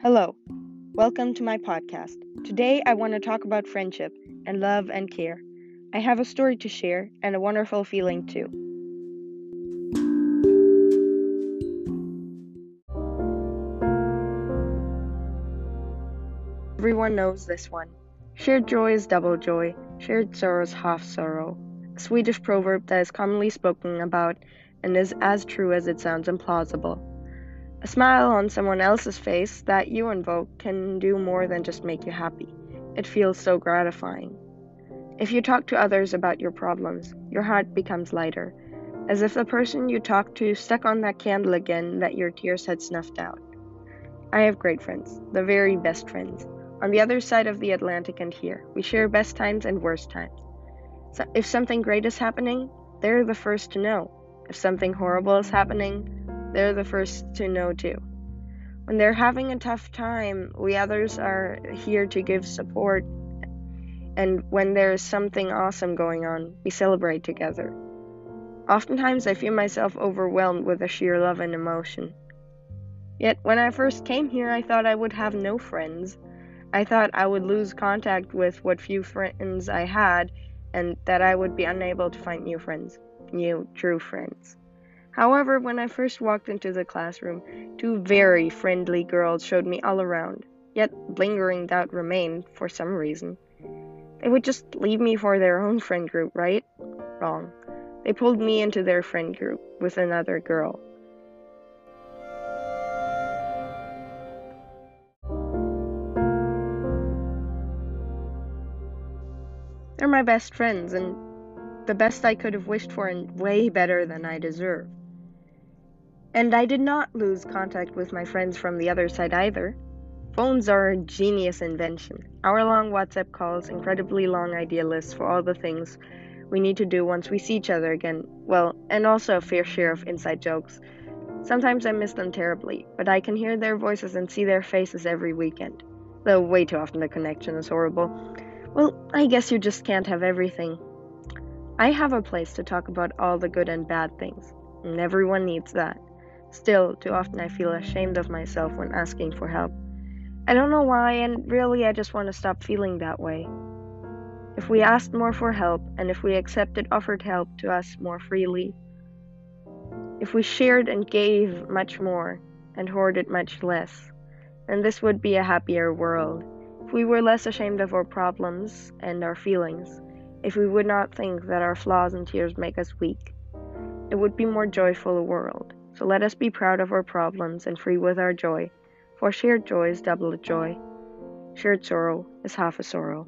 Hello, welcome to my podcast. Today I want to talk about friendship and love and care. I have a story to share and a wonderful feeling too. Everyone knows this one. Shared joy is double joy, shared sorrow is half sorrow. A Swedish proverb that is commonly spoken about and is as true as it sounds implausible. A smile on someone else's face that you invoke can do more than just make you happy. It feels so gratifying. If you talk to others about your problems, your heart becomes lighter, as if the person you talked to stuck on that candle again that your tears had snuffed out. I have great friends, the very best friends. On the other side of the Atlantic and here, we share best times and worst times. So if something great is happening, they're the first to know. If something horrible is happening, they're the first to know too. When they're having a tough time, we others are here to give support. And when there's something awesome going on, we celebrate together. Oftentimes, I feel myself overwhelmed with a sheer love and emotion. Yet, when I first came here, I thought I would have no friends. I thought I would lose contact with what few friends I had, and that I would be unable to find new friends, new true friends. However, when I first walked into the classroom, two very friendly girls showed me all around, yet lingering doubt remained for some reason. They would just leave me for their own friend group, right? Wrong. They pulled me into their friend group with another girl. They're my best friends and the best I could have wished for and way better than I deserve. And I did not lose contact with my friends from the other side either. Phones are a genius invention. Hour long WhatsApp calls, incredibly long idea lists for all the things we need to do once we see each other again. Well, and also a fair share of inside jokes. Sometimes I miss them terribly, but I can hear their voices and see their faces every weekend. Though way too often the connection is horrible. Well, I guess you just can't have everything. I have a place to talk about all the good and bad things, and everyone needs that. Still, too often I feel ashamed of myself when asking for help. I don't know why, and really I just want to stop feeling that way. If we asked more for help, and if we accepted offered help to us more freely, if we shared and gave much more, and hoarded much less, then this would be a happier world. If we were less ashamed of our problems and our feelings, if we would not think that our flaws and tears make us weak, it would be more joyful a world. So let us be proud of our problems and free with our joy, for shared joy is double joy. Shared sorrow is half a sorrow.